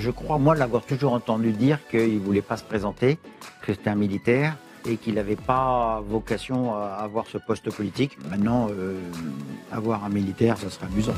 Je crois, moi, l'avoir toujours entendu dire qu'il ne voulait pas se présenter, que c'était un militaire et qu'il n'avait pas vocation à avoir ce poste politique. Maintenant, euh, avoir un militaire, ça serait amusant.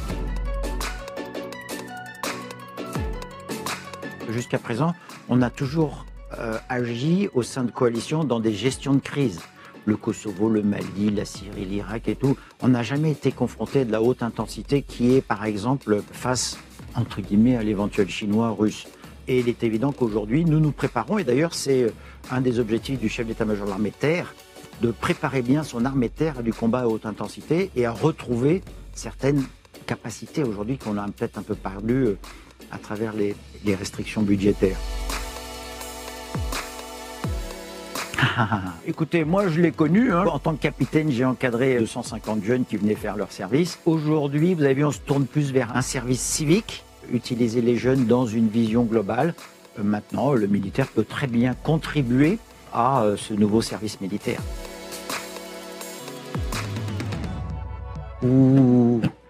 Jusqu'à présent, on a toujours euh, agi au sein de coalitions dans des gestions de crise. Le Kosovo, le Mali, la Syrie, l'Irak et tout. On n'a jamais été confronté de la haute intensité qui est, par exemple, face, entre guillemets, à l'éventuel chinois, russe. Et il est évident qu'aujourd'hui, nous nous préparons, et d'ailleurs, c'est euh, un des objectifs du chef d'état-major de l'armée terre, de préparer bien son armée terre à du combat à haute intensité et à retrouver certaines capacités aujourd'hui qu'on a peut-être un peu perdues euh, à travers les restrictions budgétaires. Écoutez, moi je l'ai connu. hein. En tant que capitaine, j'ai encadré 250 jeunes qui venaient faire leur service. Aujourd'hui, vous avez vu, on se tourne plus vers un service civique, utiliser les jeunes dans une vision globale. Euh, Maintenant, le militaire peut très bien contribuer à euh, ce nouveau service militaire.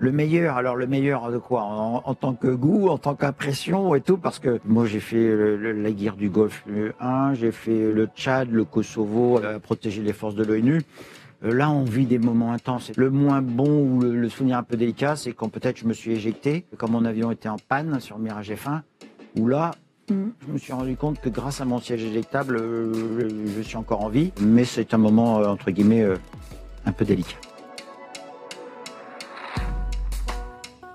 Le meilleur, alors le meilleur de quoi? En, en tant que goût, en tant qu'impression et tout, parce que moi j'ai fait le- le- la guerre du Golfe 1, j'ai fait le Tchad, le Kosovo, euh, protéger les forces de l'ONU. Euh, Là, on vit des moments intenses. Le moins bon ou le, le souvenir un peu délicat, c'est quand peut-être je me suis éjecté, quand mon avion était en panne sur Mirage F1, où là, je me suis rendu compte que grâce à mon siège éjectable, euh, je, je suis encore en vie. Mais c'est un moment, euh, entre guillemets, euh, un peu délicat.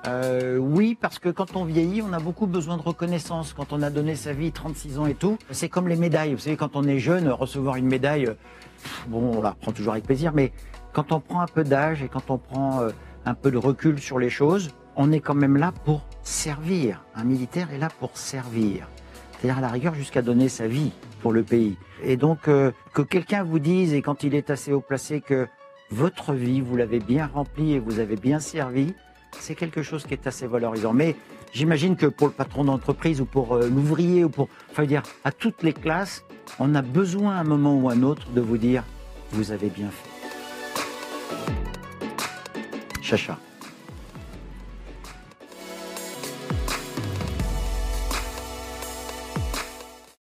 Euh, oui, parce que quand on vieillit, on a beaucoup besoin de reconnaissance. Quand on a donné sa vie 36 ans et tout, c'est comme les médailles. Vous savez, quand on est jeune, recevoir une médaille, bon, on la prend toujours avec plaisir, mais quand on prend un peu d'âge et quand on prend euh, un peu de recul sur les choses, on est quand même là pour servir. Un militaire est là pour servir. C'est-à-dire à la rigueur jusqu'à donner sa vie pour le pays. Et donc euh, que quelqu'un vous dise, et quand il est assez haut placé, que votre vie, vous l'avez bien remplie et vous avez bien servi, c'est quelque chose qui est assez valorisant. Mais j'imagine que pour le patron d'entreprise ou pour euh, l'ouvrier ou pour, enfin dire, à toutes les classes, on a besoin à un moment ou à un autre de vous dire, vous avez bien fait. Chacha.